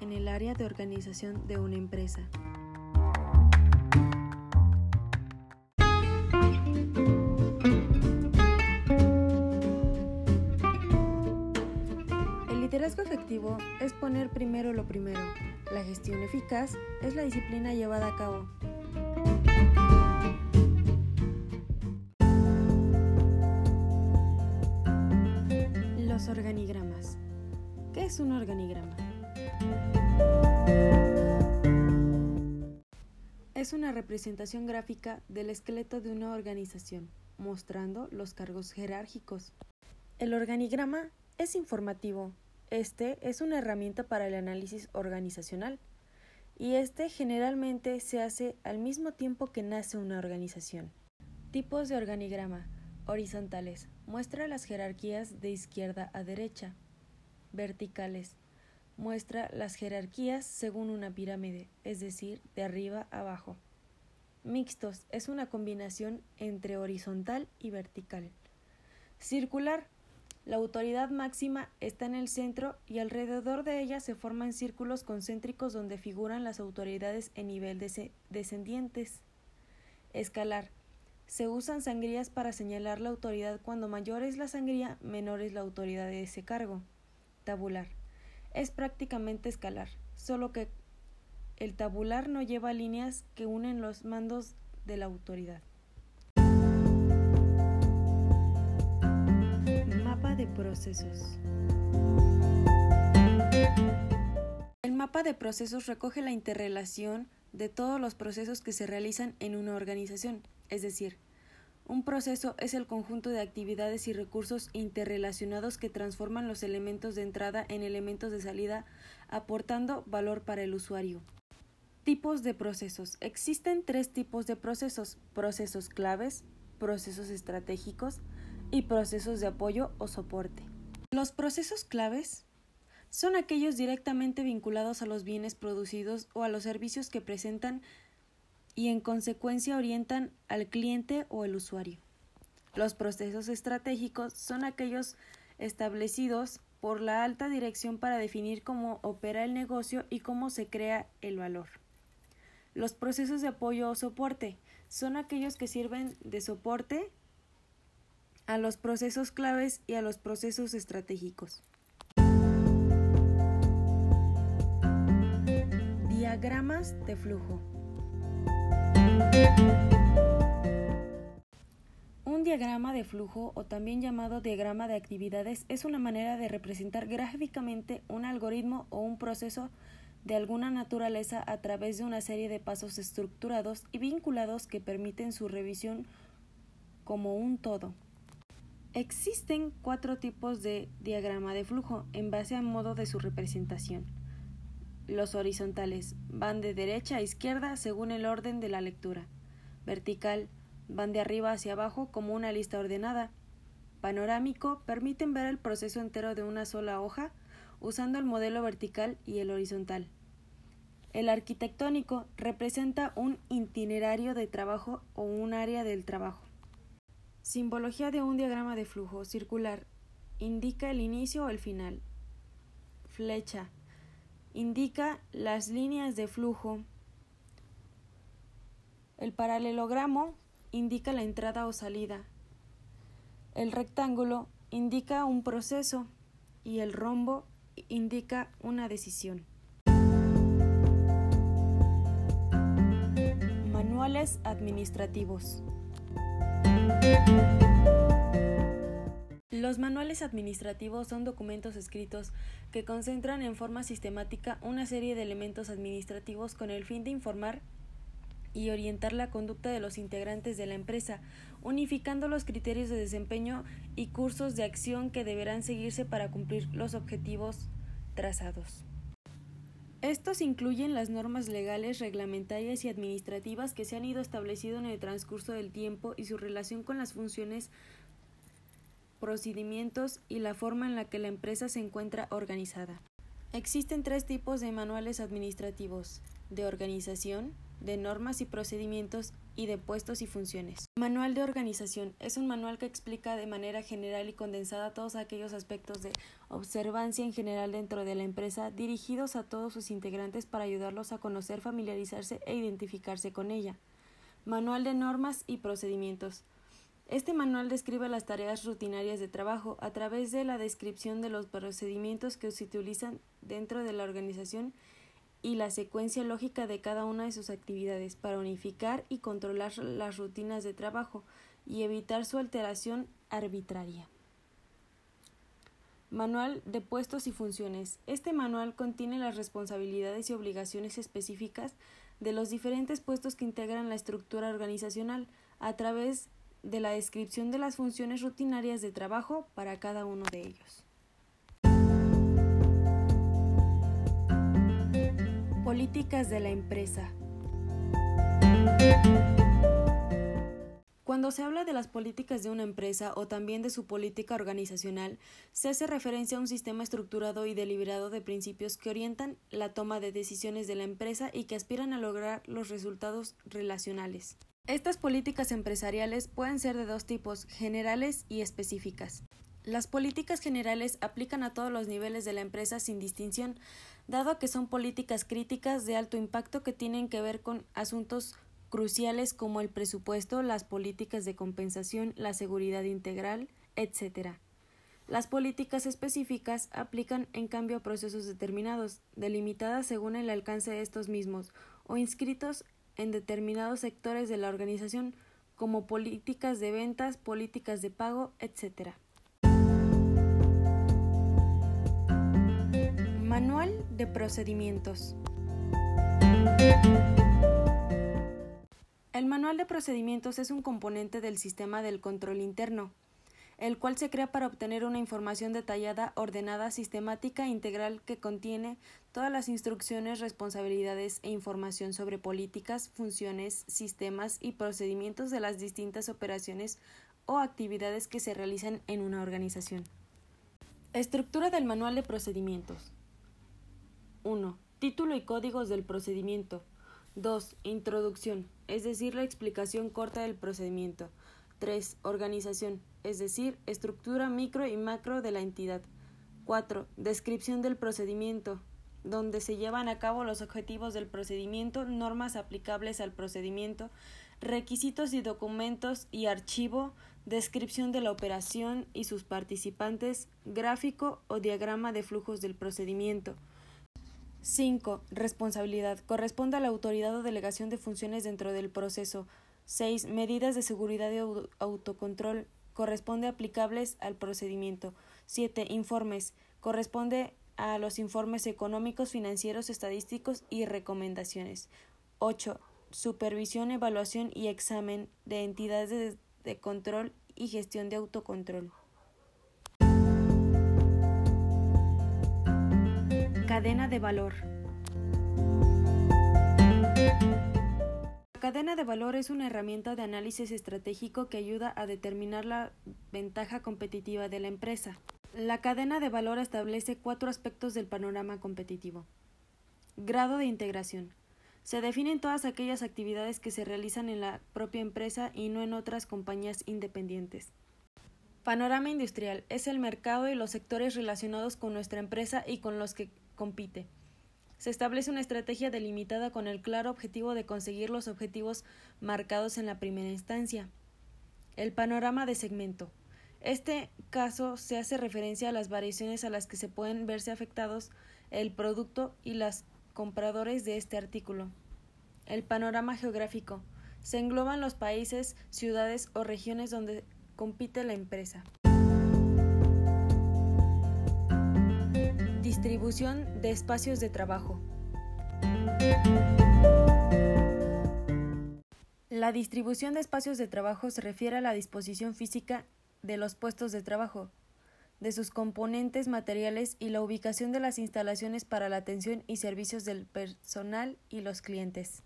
en el área de organización de una empresa. El liderazgo efectivo es poner primero lo primero. La gestión eficaz es la disciplina llevada a cabo. Los organigramas. ¿Qué es un organigrama? Es una representación gráfica del esqueleto de una organización, mostrando los cargos jerárquicos. El organigrama es informativo. Este es una herramienta para el análisis organizacional y este generalmente se hace al mismo tiempo que nace una organización. Tipos de organigrama. Horizontales. Muestra las jerarquías de izquierda a derecha. Verticales. Muestra las jerarquías según una pirámide, es decir, de arriba a abajo. Mixtos. Es una combinación entre horizontal y vertical. Circular. La autoridad máxima está en el centro y alrededor de ella se forman círculos concéntricos donde figuran las autoridades en nivel descendientes. Escalar. Se usan sangrías para señalar la autoridad cuando mayor es la sangría, menor es la autoridad de ese cargo. Tabular. Es prácticamente escalar, solo que el tabular no lleva líneas que unen los mandos de la autoridad. Mapa de procesos. El mapa de procesos recoge la interrelación de todos los procesos que se realizan en una organización, es decir, un proceso es el conjunto de actividades y recursos interrelacionados que transforman los elementos de entrada en elementos de salida, aportando valor para el usuario. Tipos de procesos. Existen tres tipos de procesos, procesos claves, procesos estratégicos y procesos de apoyo o soporte. Los procesos claves son aquellos directamente vinculados a los bienes producidos o a los servicios que presentan y en consecuencia orientan al cliente o el usuario. Los procesos estratégicos son aquellos establecidos por la alta dirección para definir cómo opera el negocio y cómo se crea el valor. Los procesos de apoyo o soporte son aquellos que sirven de soporte a los procesos claves y a los procesos estratégicos. Diagramas de flujo. Un diagrama de flujo, o también llamado diagrama de actividades, es una manera de representar gráficamente un algoritmo o un proceso de alguna naturaleza a través de una serie de pasos estructurados y vinculados que permiten su revisión como un todo. Existen cuatro tipos de diagrama de flujo en base al modo de su representación. Los horizontales van de derecha a izquierda según el orden de la lectura. Vertical van de arriba hacia abajo como una lista ordenada. Panorámico permiten ver el proceso entero de una sola hoja usando el modelo vertical y el horizontal. El arquitectónico representa un itinerario de trabajo o un área del trabajo. Simbología de un diagrama de flujo circular indica el inicio o el final. Flecha indica las líneas de flujo. El paralelogramo indica la entrada o salida. El rectángulo indica un proceso y el rombo indica una decisión. Manuales administrativos. Los manuales administrativos son documentos escritos que concentran en forma sistemática una serie de elementos administrativos con el fin de informar y orientar la conducta de los integrantes de la empresa, unificando los criterios de desempeño y cursos de acción que deberán seguirse para cumplir los objetivos trazados. Estos incluyen las normas legales, reglamentarias y administrativas que se han ido estableciendo en el transcurso del tiempo y su relación con las funciones procedimientos y la forma en la que la empresa se encuentra organizada. Existen tres tipos de manuales administrativos, de organización, de normas y procedimientos y de puestos y funciones. Manual de organización es un manual que explica de manera general y condensada todos aquellos aspectos de observancia en general dentro de la empresa dirigidos a todos sus integrantes para ayudarlos a conocer, familiarizarse e identificarse con ella. Manual de normas y procedimientos. Este manual describe las tareas rutinarias de trabajo a través de la descripción de los procedimientos que se utilizan dentro de la organización y la secuencia lógica de cada una de sus actividades para unificar y controlar las rutinas de trabajo y evitar su alteración arbitraria. Manual de puestos y funciones. Este manual contiene las responsabilidades y obligaciones específicas de los diferentes puestos que integran la estructura organizacional a través de la descripción de las funciones rutinarias de trabajo para cada uno de ellos. Políticas de la empresa. Cuando se habla de las políticas de una empresa o también de su política organizacional, se hace referencia a un sistema estructurado y deliberado de principios que orientan la toma de decisiones de la empresa y que aspiran a lograr los resultados relacionales. Estas políticas empresariales pueden ser de dos tipos, generales y específicas. Las políticas generales aplican a todos los niveles de la empresa sin distinción, dado que son políticas críticas de alto impacto que tienen que ver con asuntos cruciales como el presupuesto, las políticas de compensación, la seguridad integral, etc. Las políticas específicas aplican en cambio a procesos determinados, delimitadas según el alcance de estos mismos, o inscritos en determinados sectores de la organización, como políticas de ventas, políticas de pago, etc. Manual de procedimientos. El manual de procedimientos es un componente del sistema del control interno, el cual se crea para obtener una información detallada, ordenada, sistemática e integral que contiene todas las instrucciones, responsabilidades e información sobre políticas, funciones, sistemas y procedimientos de las distintas operaciones o actividades que se realizan en una organización. Estructura del manual de procedimientos. 1. Título y códigos del procedimiento. 2. Introducción, es decir, la explicación corta del procedimiento. 3. Organización, es decir, estructura micro y macro de la entidad. 4. Descripción del procedimiento, donde se llevan a cabo los objetivos del procedimiento, normas aplicables al procedimiento, requisitos y documentos y archivo, descripción de la operación y sus participantes, gráfico o diagrama de flujos del procedimiento. 5. Responsabilidad. Corresponde a la autoridad o delegación de funciones dentro del proceso. 6. Medidas de seguridad y autocontrol. Corresponde aplicables al procedimiento. 7. Informes. Corresponde a los informes económicos, financieros, estadísticos y recomendaciones. 8. Supervisión, evaluación y examen de entidades de control y gestión de autocontrol. Cadena de valor. La cadena de valor es una herramienta de análisis estratégico que ayuda a determinar la ventaja competitiva de la empresa. La cadena de valor establece cuatro aspectos del panorama competitivo. Grado de integración. Se definen todas aquellas actividades que se realizan en la propia empresa y no en otras compañías independientes. Panorama industrial es el mercado y los sectores relacionados con nuestra empresa y con los que compite. Se establece una estrategia delimitada con el claro objetivo de conseguir los objetivos marcados en la primera instancia. El panorama de segmento. Este caso se hace referencia a las variaciones a las que se pueden verse afectados el producto y los compradores de este artículo. El panorama geográfico. Se engloban los países, ciudades o regiones donde compite la empresa. Distribución de espacios de trabajo. La distribución de espacios de trabajo se refiere a la disposición física de los puestos de trabajo, de sus componentes materiales y la ubicación de las instalaciones para la atención y servicios del personal y los clientes.